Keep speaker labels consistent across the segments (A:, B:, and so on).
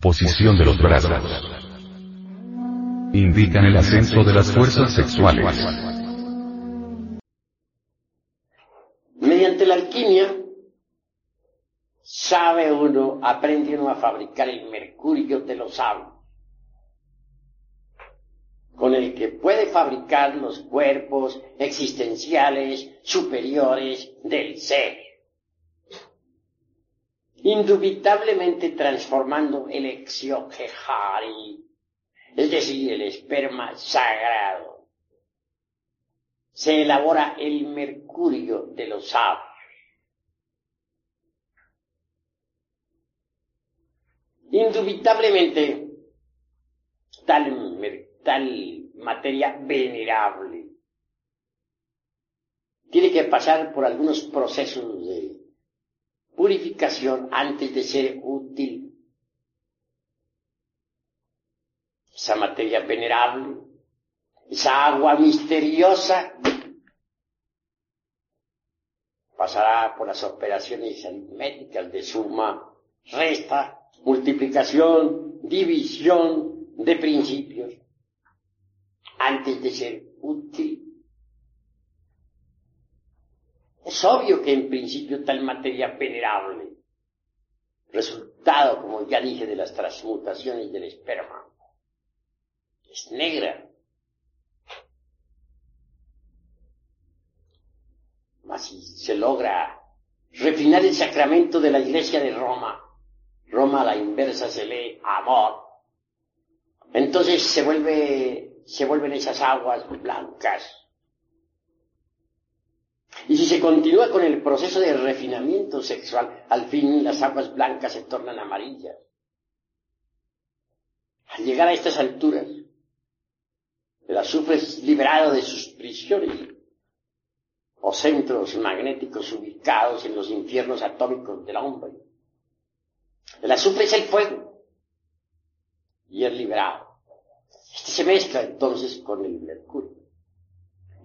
A: Posición de los brazos. Indican el ascenso de las fuerzas sexuales.
B: Mediante la alquimia, sabe uno, aprende uno a fabricar el mercurio de los sabios, con el que puede fabricar los cuerpos existenciales superiores del ser indubitablemente transformando el exioquejari, es decir, el esperma sagrado. Se elabora el mercurio de los sabios. Indubitablemente, tal, tal materia venerable tiene que pasar por algunos procesos de purificación antes de ser útil. Esa materia venerable, esa agua misteriosa, pasará por las operaciones aritméticas de suma, resta, multiplicación, división de principios, antes de ser útil. Es obvio que en principio tal materia venerable, resultado, como ya dije, de las transmutaciones del esperma, es negra. Mas si se logra refinar el sacramento de la iglesia de Roma, Roma a la inversa se lee amor, entonces se vuelve, se vuelven esas aguas blancas y si se continúa con el proceso de refinamiento sexual, al fin las aguas blancas se tornan amarillas. Al llegar a estas alturas, el azufre es liberado de sus prisiones o centros magnéticos ubicados en los infiernos atómicos del hombre. El azufre es el fuego y es liberado. Este se mezcla entonces con el mercurio.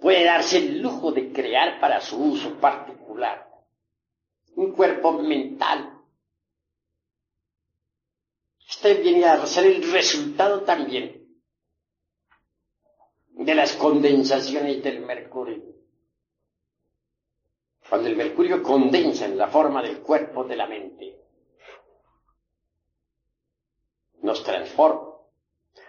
B: puede darse el lujo de crear para su uso particular un cuerpo mental. Este viene a ser el resultado también de las condensaciones del mercurio. Cuando el mercurio condensa en la forma del cuerpo de la mente, nos transforma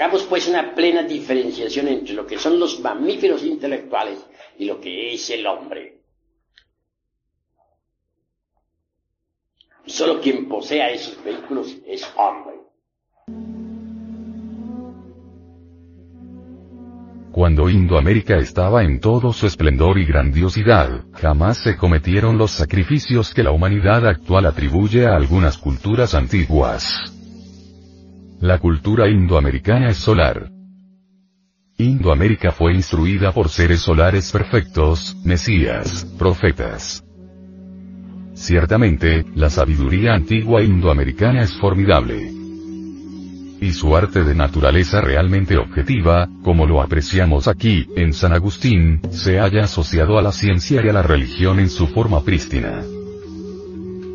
B: Hagamos pues una plena diferenciación entre lo que son los mamíferos intelectuales y lo que es el hombre. Solo quien posea esos vehículos es hombre.
A: Cuando Indoamérica estaba en todo su esplendor y grandiosidad, jamás se cometieron los sacrificios que la humanidad actual atribuye a algunas culturas antiguas. La cultura indoamericana es solar. Indoamérica fue instruida por seres solares perfectos, mesías, profetas. Ciertamente, la sabiduría antigua indoamericana es formidable y su arte de naturaleza realmente objetiva, como lo apreciamos aquí, en San Agustín, se haya asociado a la ciencia y a la religión en su forma prístina.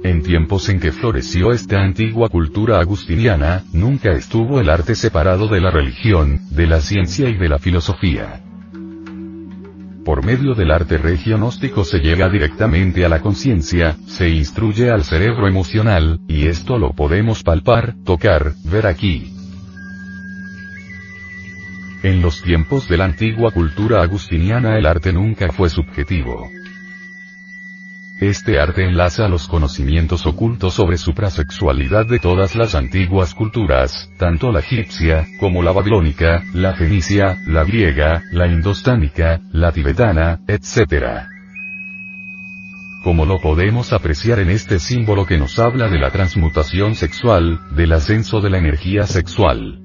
A: En tiempos en que floreció esta antigua cultura agustiniana, nunca estuvo el arte separado de la religión, de la ciencia y de la filosofía. Por medio del arte regionóstico se llega directamente a la conciencia, se instruye al cerebro emocional, y esto lo podemos palpar, tocar, ver aquí. En los tiempos de la antigua cultura agustiniana el arte nunca fue subjetivo. Este arte enlaza los conocimientos ocultos sobre suprasexualidad de todas las antiguas culturas, tanto la egipcia, como la babilónica, la fenicia, la griega, la indostánica, la tibetana, etc. Como lo podemos apreciar en este símbolo que nos habla de la transmutación sexual, del ascenso de la energía sexual.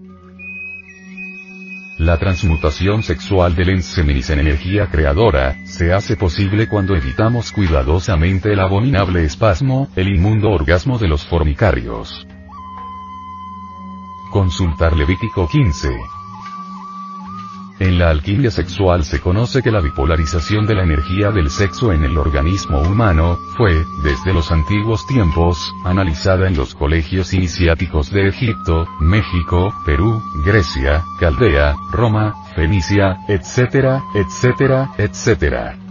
A: La transmutación sexual del enseminis en energía creadora, se hace posible cuando evitamos cuidadosamente el abominable espasmo, el inmundo orgasmo de los formicarios. Consultar Levítico 15. En la alquimia sexual se conoce que la bipolarización de la energía del sexo en el organismo humano, fue, desde los antiguos tiempos, analizada en los colegios iniciáticos de Egipto, México, Perú, Grecia, Caldea, Roma, Fenicia, etc., etcétera, etcétera.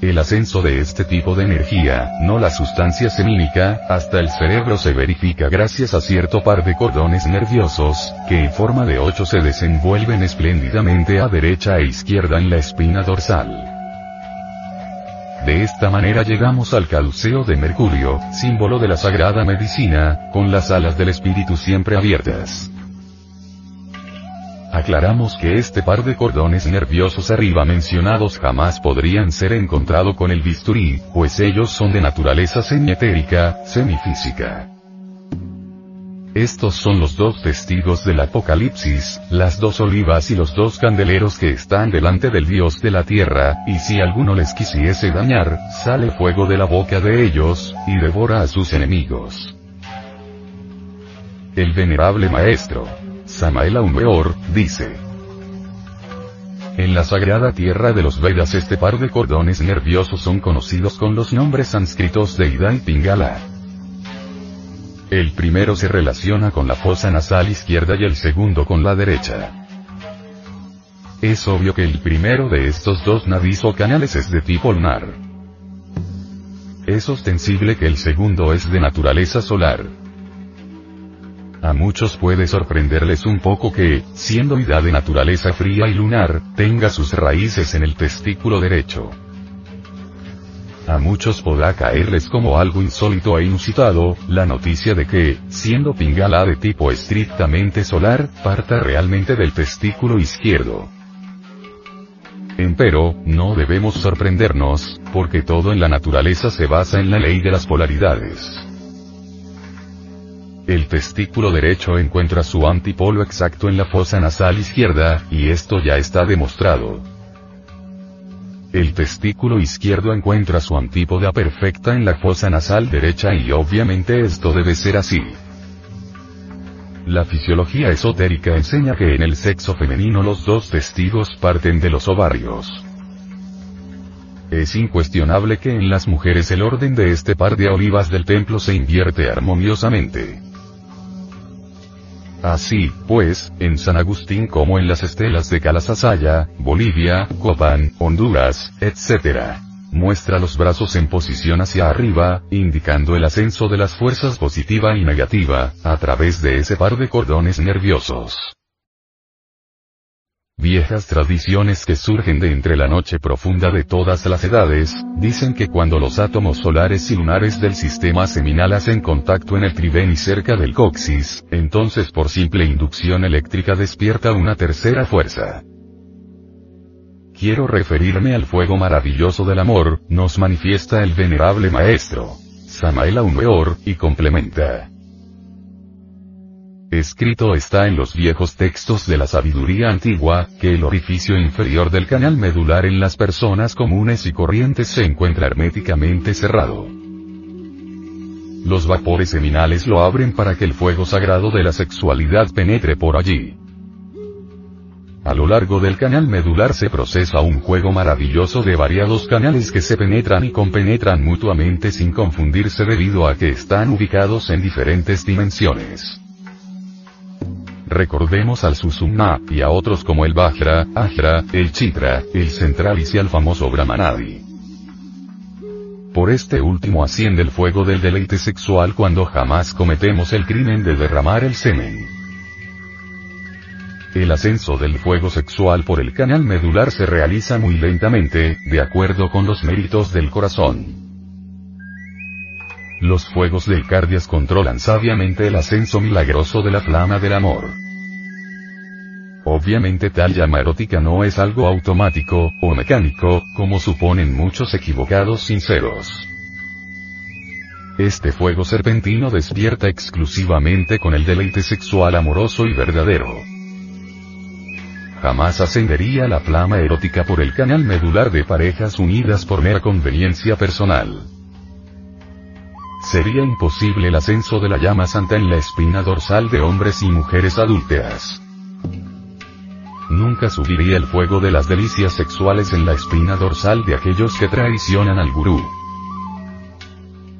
A: El ascenso de este tipo de energía, no la sustancia semínica, hasta el cerebro se verifica gracias a cierto par de cordones nerviosos, que en forma de ocho se desenvuelven espléndidamente a derecha e izquierda en la espina dorsal. De esta manera llegamos al caduceo de Mercurio, símbolo de la sagrada medicina, con las alas del espíritu siempre abiertas. Aclaramos que este par de cordones nerviosos arriba mencionados jamás podrían ser encontrado con el bisturí, pues ellos son de naturaleza semietérica, semifísica. Estos son los dos testigos del Apocalipsis, las dos olivas y los dos candeleros que están delante del Dios de la tierra, y si alguno les quisiese dañar, sale fuego de la boca de ellos, y devora a sus enemigos. El venerable maestro, Samael Aumeor, dice. En la sagrada tierra de los Vedas este par de cordones nerviosos son conocidos con los nombres sánscritos de Ida y Pingala. El primero se relaciona con la fosa nasal izquierda y el segundo con la derecha. Es obvio que el primero de estos dos nadis o canales es de tipo lunar. Es ostensible que el segundo es de naturaleza solar. A muchos puede sorprenderles un poco que, siendo vida de naturaleza fría y lunar, tenga sus raíces en el testículo derecho. A muchos podrá caerles como algo insólito e inusitado, la noticia de que, siendo Pingala de tipo estrictamente solar, parta realmente del testículo izquierdo. Empero, no debemos sorprendernos, porque todo en la naturaleza se basa en la ley de las polaridades. El testículo derecho encuentra su antipolo exacto en la fosa nasal izquierda, y esto ya está demostrado. El testículo izquierdo encuentra su antípoda perfecta en la fosa nasal derecha y obviamente esto debe ser así. La fisiología esotérica enseña que en el sexo femenino los dos testigos parten de los ovarios. Es incuestionable que en las mujeres el orden de este par de olivas del templo se invierte armoniosamente. Así, pues, en San Agustín como en las estelas de Calasasaya, Bolivia, Copán, Honduras, etc. Muestra los brazos en posición hacia arriba, indicando el ascenso de las fuerzas positiva y negativa, a través de ese par de cordones nerviosos. Viejas tradiciones que surgen de entre la noche profunda de todas las edades, dicen que cuando los átomos solares y lunares del sistema seminal hacen contacto en el triveni cerca del coxis, entonces por simple inducción eléctrica despierta una tercera fuerza. Quiero referirme al fuego maravilloso del amor, nos manifiesta el venerable maestro. Samael Aumeor, y complementa. Escrito está en los viejos textos de la sabiduría antigua, que el orificio inferior del canal medular en las personas comunes y corrientes se encuentra herméticamente cerrado. Los vapores seminales lo abren para que el fuego sagrado de la sexualidad penetre por allí. A lo largo del canal medular se procesa un juego maravilloso de variados canales que se penetran y compenetran mutuamente sin confundirse debido a que están ubicados en diferentes dimensiones. Recordemos al Susumna, y a otros como el Vajra, Ajra, el Chitra, el Centralis y al famoso Brahmanadi. Por este último asciende el fuego del deleite sexual cuando jamás cometemos el crimen de derramar el semen. El ascenso del fuego sexual por el canal medular se realiza muy lentamente, de acuerdo con los méritos del corazón. Los fuegos del Cardias controlan sabiamente el ascenso milagroso de la flama del amor. Obviamente tal llama erótica no es algo automático, o mecánico, como suponen muchos equivocados sinceros. Este fuego serpentino despierta exclusivamente con el deleite sexual amoroso y verdadero. Jamás ascendería la flama erótica por el canal medular de parejas unidas por mera conveniencia personal. Sería imposible el ascenso de la llama santa en la espina dorsal de hombres y mujeres adúlteras. Nunca subiría el fuego de las delicias sexuales en la espina dorsal de aquellos que traicionan al gurú.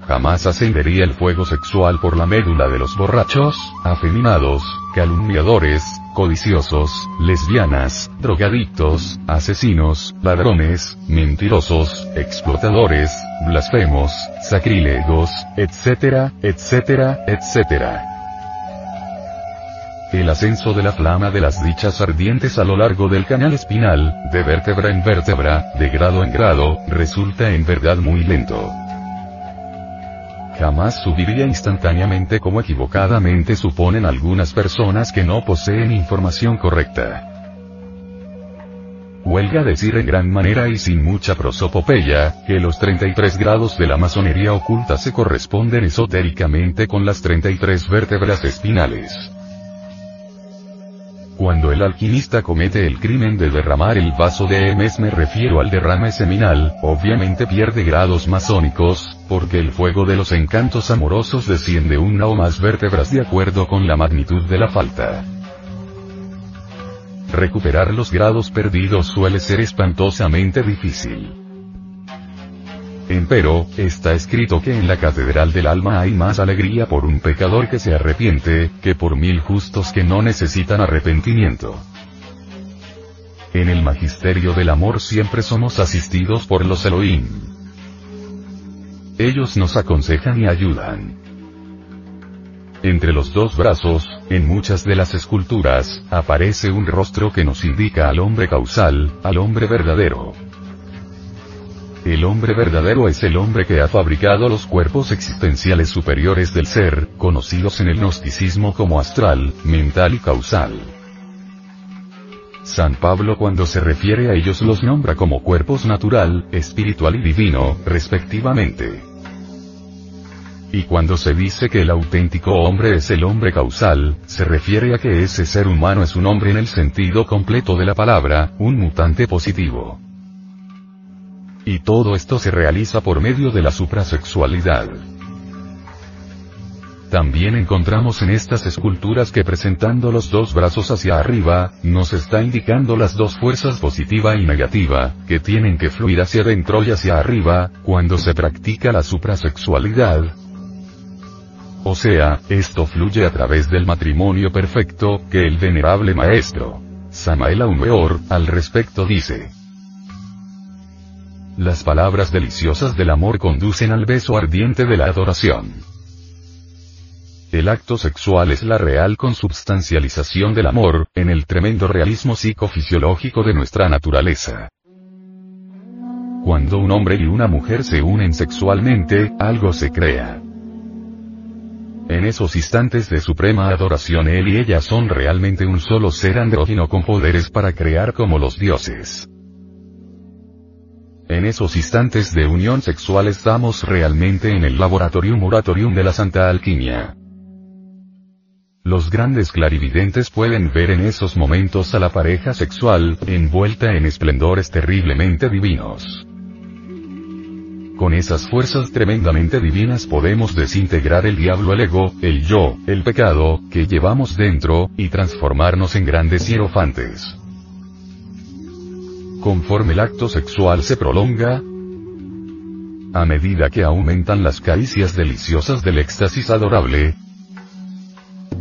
A: Jamás ascendería el fuego sexual por la médula de los borrachos, afeminados, calumniadores, codiciosos, lesbianas, drogadictos, asesinos, ladrones, mentirosos, explotadores, blasfemos, sacrílegos, etcétera, etcétera, etcétera. El ascenso de la flama de las dichas ardientes a lo largo del canal espinal, de vértebra en vértebra, de grado en grado, resulta en verdad muy lento jamás subiría instantáneamente como equivocadamente suponen algunas personas que no poseen información correcta. Huelga decir en gran manera y sin mucha prosopopeya, que los 33 grados de la masonería oculta se corresponden esotéricamente con las 33 vértebras espinales. Cuando el alquimista comete el crimen de derramar el vaso de Hermes me refiero al derrame seminal, obviamente pierde grados masónicos, porque el fuego de los encantos amorosos desciende una o más vértebras de acuerdo con la magnitud de la falta. Recuperar los grados perdidos suele ser espantosamente difícil. Empero, está escrito que en la catedral del alma hay más alegría por un pecador que se arrepiente, que por mil justos que no necesitan arrepentimiento. En el magisterio del amor siempre somos asistidos por los Elohim. Ellos nos aconsejan y ayudan. Entre los dos brazos, en muchas de las esculturas, aparece un rostro que nos indica al hombre causal, al hombre verdadero. El hombre verdadero es el hombre que ha fabricado los cuerpos existenciales superiores del ser, conocidos en el gnosticismo como astral, mental y causal. San Pablo cuando se refiere a ellos los nombra como cuerpos natural, espiritual y divino, respectivamente. Y cuando se dice que el auténtico hombre es el hombre causal, se refiere a que ese ser humano es un hombre en el sentido completo de la palabra, un mutante positivo. Y todo esto se realiza por medio de la suprasexualidad. También encontramos en estas esculturas que presentando los dos brazos hacia arriba, nos está indicando las dos fuerzas positiva y negativa, que tienen que fluir hacia adentro y hacia arriba, cuando se practica la suprasexualidad. O sea, esto fluye a través del matrimonio perfecto, que el venerable maestro Samael Aumeor, al respecto dice. Las palabras deliciosas del amor conducen al beso ardiente de la adoración. El acto sexual es la real consubstancialización del amor, en el tremendo realismo psicofisiológico de nuestra naturaleza. Cuando un hombre y una mujer se unen sexualmente, algo se crea. En esos instantes de suprema adoración él y ella son realmente un solo ser andrógino con poderes para crear como los dioses. En esos instantes de unión sexual estamos realmente en el laboratorium moratorium de la Santa Alquimia. Los grandes clarividentes pueden ver en esos momentos a la pareja sexual, envuelta en esplendores terriblemente divinos. Con esas fuerzas tremendamente divinas podemos desintegrar el diablo, el ego, el yo, el pecado, que llevamos dentro, y transformarnos en grandes hierofantes. Conforme el acto sexual se prolonga, a medida que aumentan las caricias deliciosas del éxtasis adorable,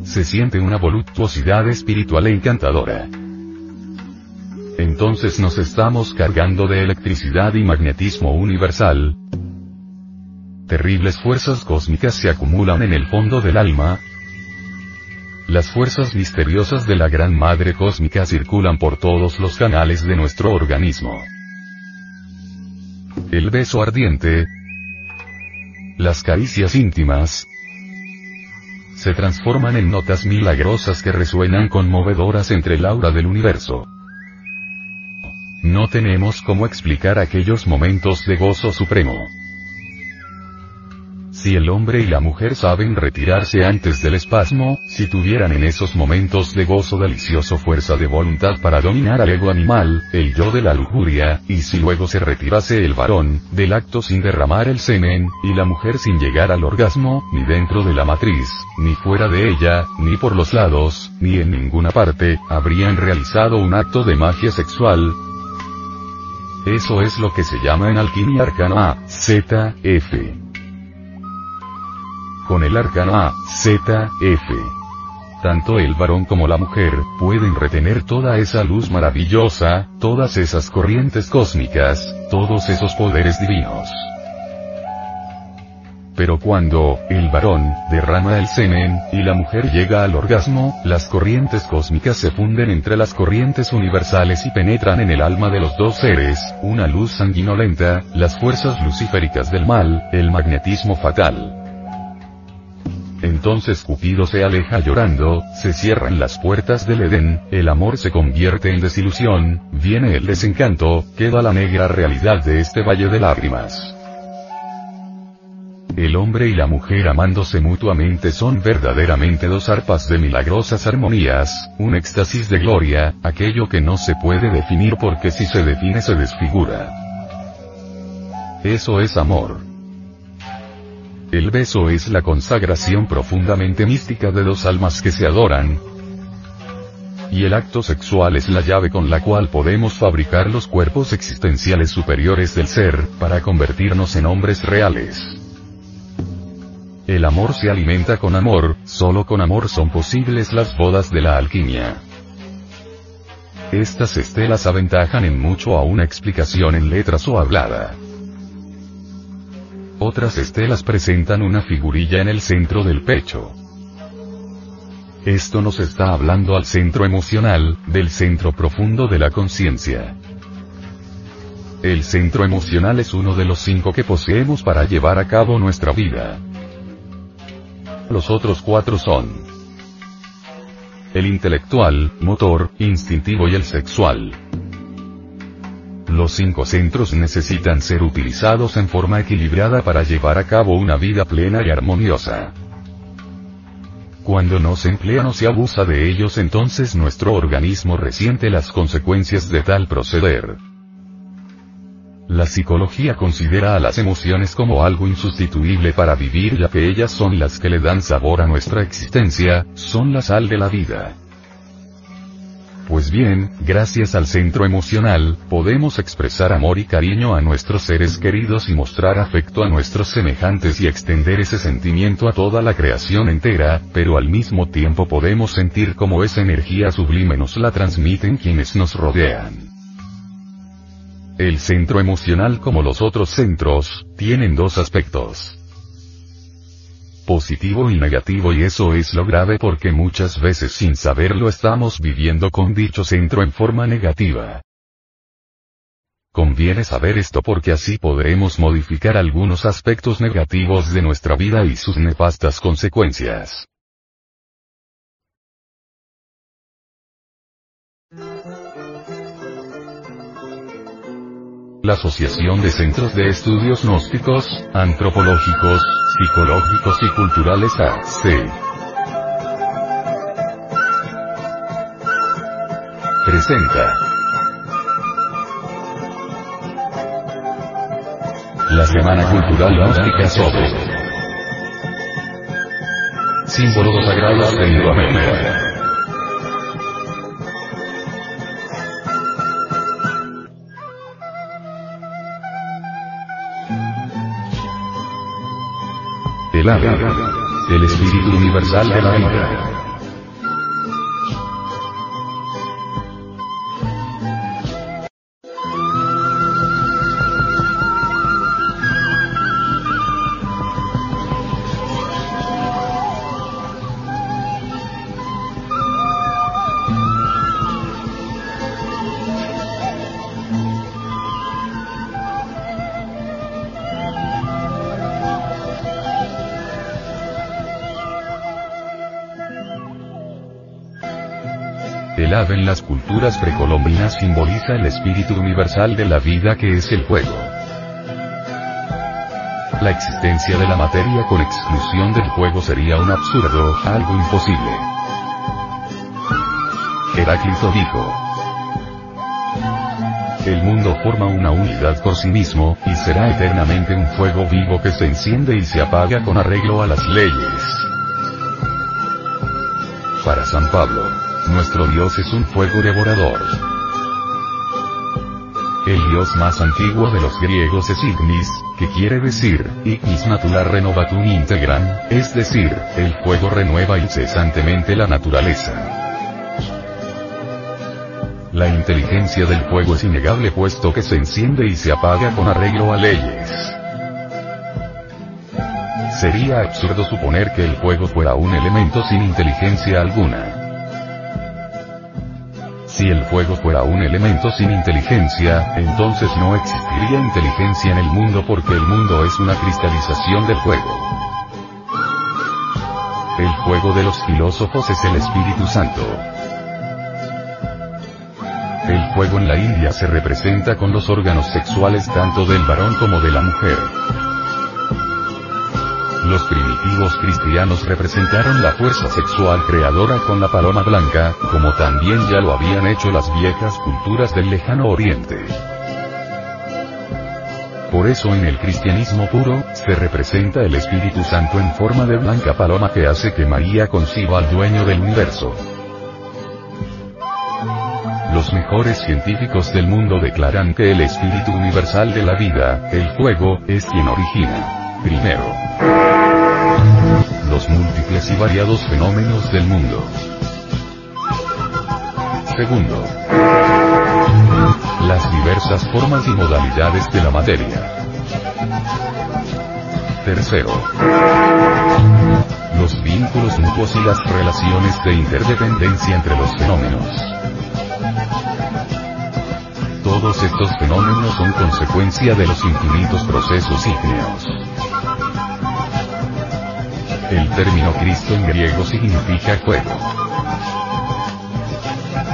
A: se siente una voluptuosidad espiritual e encantadora entonces nos estamos cargando de electricidad y magnetismo universal. Terribles fuerzas cósmicas se acumulan en el fondo del alma. Las fuerzas misteriosas de la Gran Madre Cósmica circulan por todos los canales de nuestro organismo. El beso ardiente, las caricias íntimas, se transforman en notas milagrosas que resuenan conmovedoras entre el aura del universo. No tenemos cómo explicar aquellos momentos de gozo supremo. Si el hombre y la mujer saben retirarse antes del espasmo, si tuvieran en esos momentos de gozo delicioso fuerza de voluntad para dominar al ego animal, el yo de la lujuria, y si luego se retirase el varón, del acto sin derramar el semen, y la mujer sin llegar al orgasmo, ni dentro de la matriz, ni fuera de ella, ni por los lados, ni en ninguna parte, habrían realizado un acto de magia sexual, eso es lo que se llama en alquimia arcano A, Z, F. Con el arcano A, Z, F. Tanto el varón como la mujer, pueden retener toda esa luz maravillosa, todas esas corrientes cósmicas, todos esos poderes divinos. Pero cuando, el varón, derrama el semen, y la mujer llega al orgasmo, las corrientes cósmicas se funden entre las corrientes universales y penetran en el alma de los dos seres, una luz sanguinolenta, las fuerzas luciféricas del mal, el magnetismo fatal. Entonces Cupido se aleja llorando, se cierran las puertas del Edén, el amor se convierte en desilusión, viene el desencanto, queda la negra realidad de este valle de lágrimas. El hombre y la mujer amándose mutuamente son verdaderamente dos arpas de milagrosas armonías, un éxtasis de gloria, aquello que no se puede definir porque si se define se desfigura. Eso es amor. El beso es la consagración profundamente mística de dos almas que se adoran, y el acto sexual es la llave con la cual podemos fabricar los cuerpos existenciales superiores del ser, para convertirnos en hombres reales. El amor se alimenta con amor, solo con amor son posibles las bodas de la alquimia. Estas estelas aventajan en mucho a una explicación en letras o hablada. Otras estelas presentan una figurilla en el centro del pecho. Esto nos está hablando al centro emocional, del centro profundo de la conciencia. El centro emocional es uno de los cinco que poseemos para llevar a cabo nuestra vida. Los otros cuatro son el intelectual, motor, instintivo y el sexual. Los cinco centros necesitan ser utilizados en forma equilibrada para llevar a cabo una vida plena y armoniosa. Cuando no se emplean o se abusa de ellos entonces nuestro organismo resiente las consecuencias de tal proceder. La psicología considera a las emociones como algo insustituible para vivir ya que ellas son las que le dan sabor a nuestra existencia, son la sal de la vida. Pues bien, gracias al centro emocional, podemos expresar amor y cariño a nuestros seres queridos y mostrar afecto a nuestros semejantes y extender ese sentimiento a toda la creación entera, pero al mismo tiempo podemos sentir cómo esa energía sublime nos la transmiten quienes nos rodean. El centro emocional como los otros centros, tienen dos aspectos positivo y negativo y eso es lo grave porque muchas veces sin saberlo estamos viviendo con dicho centro en forma negativa. Conviene saber esto porque así podremos modificar algunos aspectos negativos de nuestra vida y sus nefastas consecuencias. La Asociación de Centros de Estudios Gnósticos, Antropológicos, Psicológicos y Culturales AC. Presenta. La Semana Cultural Gnóstica sobre símbolos sagrados de Indoamérica. el espíritu universal de la vida. En las culturas precolombinas simboliza el espíritu universal de la vida que es el fuego. La existencia de la materia con exclusión del fuego sería un absurdo, algo imposible. Heráclito dijo, el mundo forma una unidad por sí mismo, y será eternamente un fuego vivo que se enciende y se apaga con arreglo a las leyes. Para San Pablo, nuestro Dios es un fuego devorador. El Dios más antiguo de los griegos es Ignis, que quiere decir, Ignis natura renovatum integran, es decir, el fuego renueva incesantemente la naturaleza. La inteligencia del fuego es innegable puesto que se enciende y se apaga con arreglo a leyes. Sería absurdo suponer que el fuego fuera un elemento sin inteligencia alguna. Si el fuego fuera un elemento sin inteligencia, entonces no existiría inteligencia en el mundo porque el mundo es una cristalización del fuego. El fuego de los filósofos es el Espíritu Santo. El fuego en la India se representa con los órganos sexuales tanto del varón como de la mujer. Los primitivos cristianos representaron la fuerza sexual creadora con la paloma blanca, como también ya lo habían hecho las viejas culturas del lejano oriente. Por eso en el cristianismo puro, se representa el Espíritu Santo en forma de blanca paloma que hace que María conciba al dueño del universo. Los mejores científicos del mundo declaran que el espíritu universal de la vida, el fuego, es quien origina, primero, los múltiples y variados fenómenos del mundo. Segundo. Las diversas formas y modalidades de la materia. Tercero. Los vínculos mutuos y las relaciones de interdependencia entre los fenómenos. Todos estos fenómenos son consecuencia de los infinitos procesos ígneos. El término Cristo en griego significa fuego.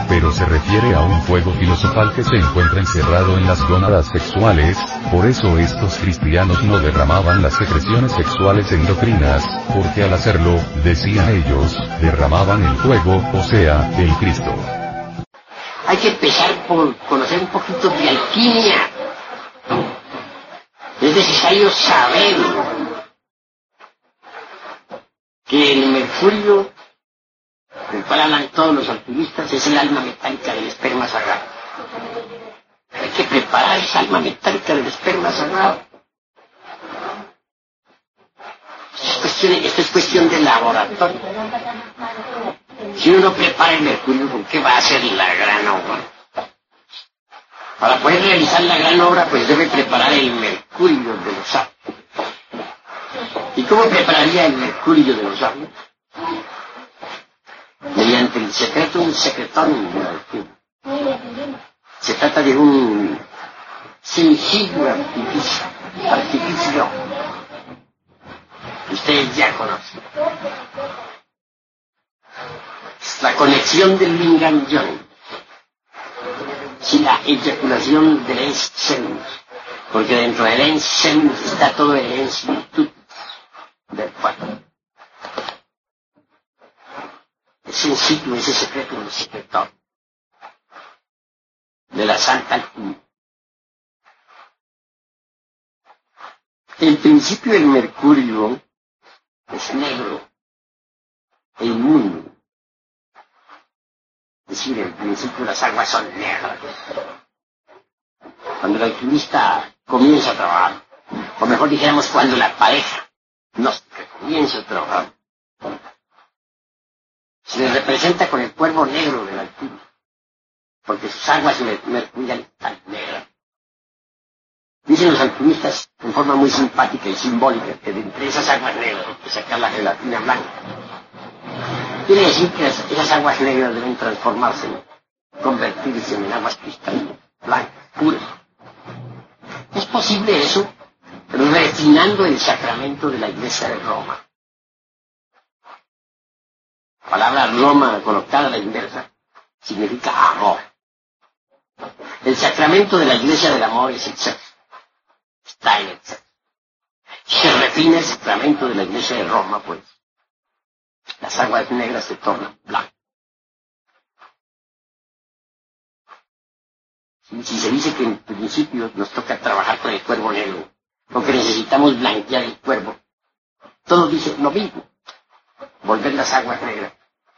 A: Pero se refiere a un fuego filosofal que se encuentra encerrado en las gónadas sexuales, por eso estos cristianos no derramaban las secreciones sexuales en doctrinas, porque al hacerlo, decían ellos, derramaban el fuego, o sea, el Cristo.
B: Hay que empezar por conocer un poquito de alquimia. Es necesario saber que el mercurio del cual hablan todos los alpinistas, es el alma metálica del esperma sagrado. Hay que preparar esa alma metálica del esperma sagrado. Esto es cuestión, de laboratorio. Si uno prepara el mercurio, ¿con qué va a hacer la gran obra? Para poder realizar la gran obra, pues debe preparar el mercurio de los sabios. ¿Y cómo prepararía el mercurio de los sabios? Mediante el secreto, un secretón Se trata de un sencillo artificio, artificio ustedes ya conocen. La conexión del lingam si la eyaculación del ens porque dentro del ens está todo el ens cuerpo. Es un ciclo, ese secreto, un secreto de la Santa Alquimia. El principio del mercurio es negro el mundo. Es decir, en principio las aguas son negras. Cuando el alquimista comienza a trabajar, o mejor dijéramos cuando la pareja no comienza a trabajar, se le representa con el cuervo negro del alquimista, porque sus aguas mercuriales están negras. Dicen los alquimistas en forma muy simpática y simbólica que de entre esas aguas negras hay que sacar la gelatina blanca. Quiere decir que esas aguas negras deben transformarse, convertirse en aguas cristalinas, blancas, puras. ¿Es posible eso? Refinando el sacramento de la Iglesia de Roma. La palabra Roma colocada a la inversa significa amor. El sacramento de la Iglesia del Amor es el sexo está en Se refina el sacramento de la iglesia de Roma, pues. Las aguas negras se tornan blancas. Si se dice que en principio nos toca trabajar con el cuervo negro, porque necesitamos blanquear el cuervo, todo dice lo mismo. Volver las aguas negras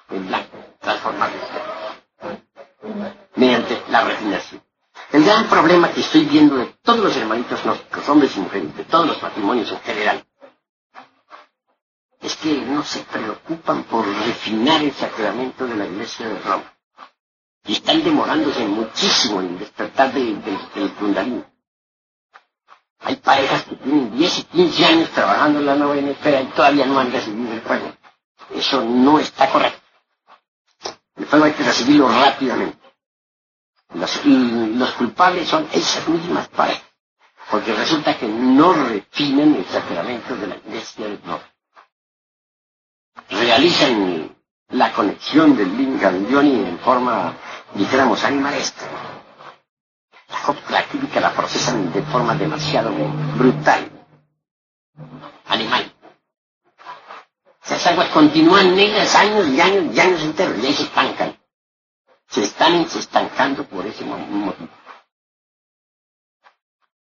B: en blanco, transformarlas mediante la refinación. El gran problema que estoy viendo de todos los hermanitos gnósticos, hombres y mujeres, de todos los matrimonios en general, es que no se preocupan por refinar el sacramento de la iglesia de Roma. Y están demorándose muchísimo en despertar del de, Hay parejas que tienen 10 y 15 años trabajando en la novena espera y todavía no han recibido el fuego. Eso no está correcto. El fuego hay que recibirlo rápidamente. Los, los culpables son esas mismas parejas, porque resulta que no refinan el sacramento de la iglesia del norte. Realizan la conexión del Lingam Yoni en forma, dijéramos, animalesca. La química la procesan de forma demasiado brutal, animal. Esas aguas continúan negras años y años y años enteros y ahí se estancan se están estancando por ese motivo.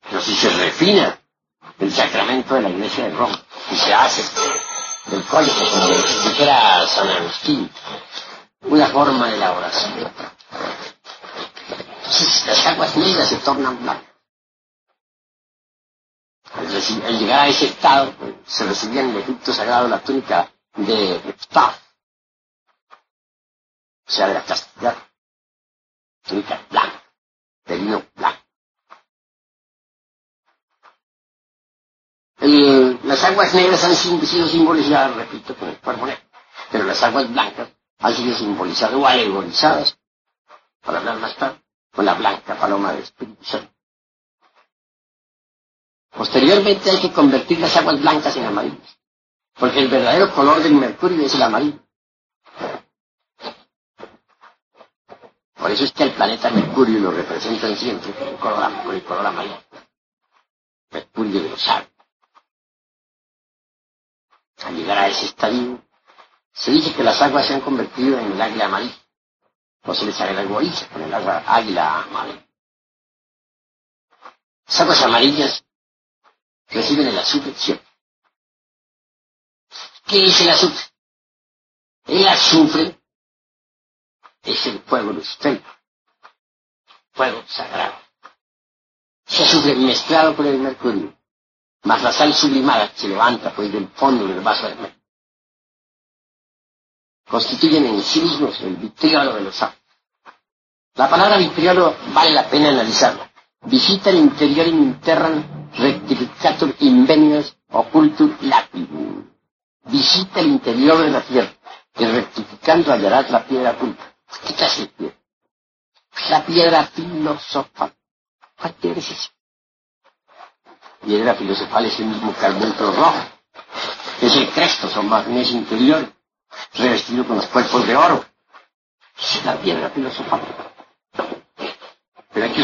B: Pero si se refina el sacramento de la iglesia de Roma y se hace del código, como dijera San Agustín, una forma de la oración. Las aguas negras se tornan blancas. Al llegar a ese estado, pues, se recibía en el Egipto sagrado la túnica de Ptah, o sea, de la castidad túnica blanca, de lino blanco. las aguas negras han sido simbolizadas, repito, con el cuerpo negro, pero las aguas blancas han sido simbolizadas o alegorizadas, para hablar más tarde, con la blanca paloma del Espíritu Santo. Posteriormente hay que convertir las aguas blancas en amarillas, porque el verdadero color del mercurio es el amarillo. Por eso es que el planeta Mercurio lo representan siempre con el color, con el color amarillo. Mercurio de los sabios. Al llegar a ese estadio, se dice que las aguas se han convertido en el águila amarilla. O se les alegoriza con el agua águila. Las aguas amarillas reciben el azufre siempre. ¿Qué es el azufre? El azufre es el fuego luciférico, fuego sagrado. Se azufre mezclado con el mercurio, más la sal sublimada que se levanta pues del fondo del vaso de mercurio. Constituyen en sí mismos el vitriolo de los sapos. La palabra vitriolo vale la pena analizarla. Visita el interior in interram rectificatur invenios ocultur lapidum. Visita el interior de la tierra y rectificando hallarás la piedra oculta. ¿Qué clase de piedra? La piedra filosofal. ¿Cuál piedra es esa? Piedra filosofal es el mismo carbuntro rojo. Es el cresto, son magnesio interior, revestido con los cuerpos de oro. Es la piedra filosofal. Pero hay que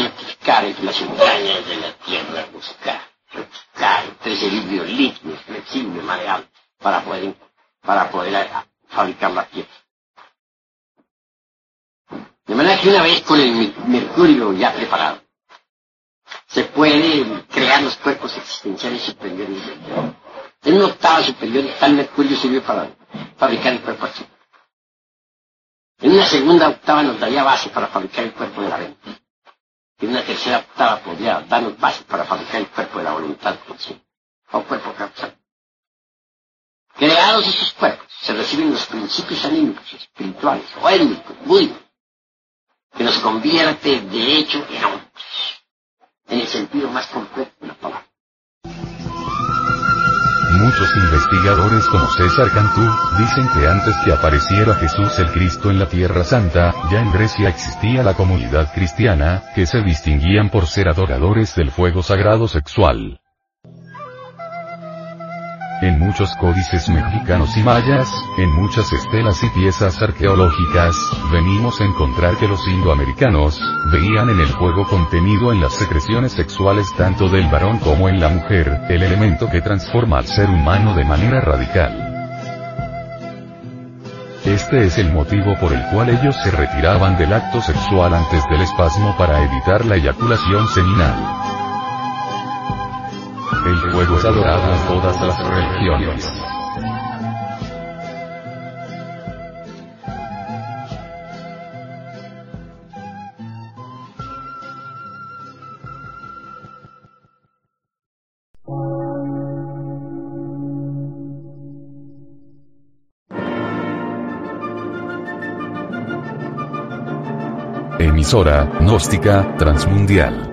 B: entre las entrañas de la tierra, buscar, rectificar entre ese vidrio líquido, flexible, para poder, para poder fabricar la piedra. De manera que una vez con el mercurio ya preparado, se puede crear los cuerpos existenciales superiores. En una octava superior, tal mercurio sirve para fabricar el cuerpo así. En una segunda octava nos daría base para fabricar el cuerpo de la En una tercera octava podría darnos base para fabricar el cuerpo de la voluntad consciente, o cuerpo causal. Creados esos cuerpos, se reciben los principios anímicos, espirituales, o étnicos, búdicos, que nos convierte de hecho en hombres, en el sentido más completo de la palabra.
A: Muchos investigadores como César Cantú, dicen que antes que apareciera Jesús el Cristo en la Tierra Santa, ya en Grecia existía la comunidad cristiana, que se distinguían por ser adoradores del fuego sagrado sexual. En muchos códices mexicanos y mayas, en muchas estelas y piezas arqueológicas, venimos a encontrar que los indoamericanos, veían en el fuego contenido en las secreciones sexuales tanto del varón como en la mujer, el elemento que transforma al ser humano de manera radical. Este es el motivo por el cual ellos se retiraban del acto sexual antes del espasmo para evitar la eyaculación seminal. El fuego es adorado en todas las religiones. Emisora, gnóstica, transmundial